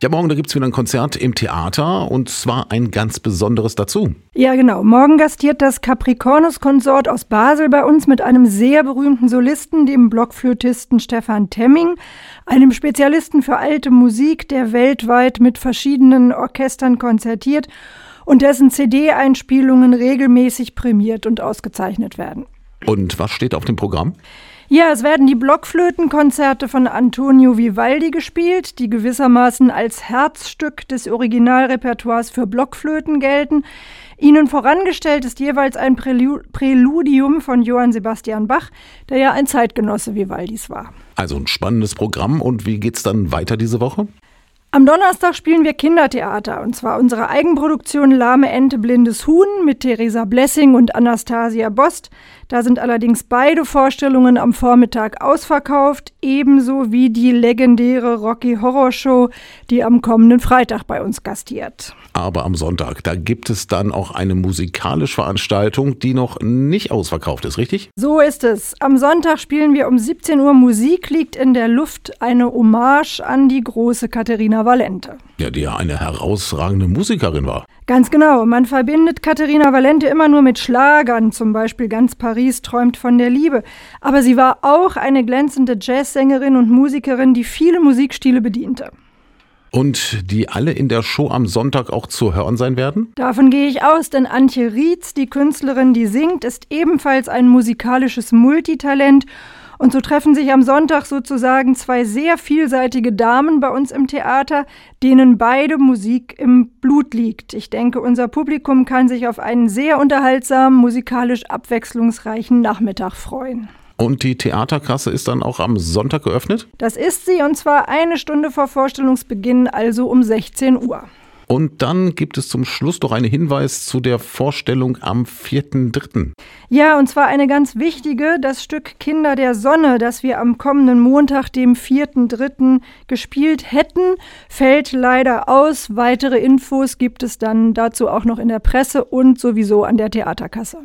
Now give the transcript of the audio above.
Ja, morgen, da gibt's wieder ein Konzert im Theater und zwar ein ganz besonderes dazu. Ja, genau. Morgen gastiert das Capricornus-Konsort aus Basel bei uns mit einem sehr berühmten Solisten, dem Blockflötisten Stefan Temming, einem Spezialisten für alte Musik, der weltweit mit verschiedenen Orchestern konzertiert und dessen CD-Einspielungen regelmäßig prämiert und ausgezeichnet werden. Und was steht auf dem Programm? Ja, es werden die Blockflötenkonzerte von Antonio Vivaldi gespielt, die gewissermaßen als Herzstück des Originalrepertoires für Blockflöten gelten. Ihnen vorangestellt ist jeweils ein Präludium von Johann Sebastian Bach, der ja ein Zeitgenosse Vivaldis war. Also ein spannendes Programm. Und wie geht's dann weiter diese Woche? Am Donnerstag spielen wir Kindertheater und zwar unsere Eigenproduktion Lahme Ente Blindes Huhn mit Theresa Blessing und Anastasia Bost. Da sind allerdings beide Vorstellungen am Vormittag ausverkauft, ebenso wie die legendäre Rocky Horror Show, die am kommenden Freitag bei uns gastiert. Aber am Sonntag, da gibt es dann auch eine musikalische Veranstaltung, die noch nicht ausverkauft ist, richtig? So ist es. Am Sonntag spielen wir um 17 Uhr Musik liegt in der Luft, eine Hommage an die große Katharina Valente. Ja, die ja eine herausragende Musikerin war. Ganz genau. Man verbindet Katharina Valente immer nur mit Schlagern, zum Beispiel Ganz Paris träumt von der Liebe. Aber sie war auch eine glänzende Jazzsängerin und Musikerin, die viele Musikstile bediente. Und die alle in der Show am Sonntag auch zu hören sein werden? Davon gehe ich aus, denn Antje Rietz, die Künstlerin, die singt, ist ebenfalls ein musikalisches Multitalent. Und so treffen sich am Sonntag sozusagen zwei sehr vielseitige Damen bei uns im Theater, denen beide Musik im Blut liegt. Ich denke, unser Publikum kann sich auf einen sehr unterhaltsamen, musikalisch abwechslungsreichen Nachmittag freuen. Und die Theaterkasse ist dann auch am Sonntag geöffnet? Das ist sie und zwar eine Stunde vor Vorstellungsbeginn, also um 16 Uhr. Und dann gibt es zum Schluss noch einen Hinweis zu der Vorstellung am 4.3. Ja, und zwar eine ganz wichtige, das Stück Kinder der Sonne, das wir am kommenden Montag, dem 4.3. gespielt hätten, fällt leider aus. Weitere Infos gibt es dann dazu auch noch in der Presse und sowieso an der Theaterkasse.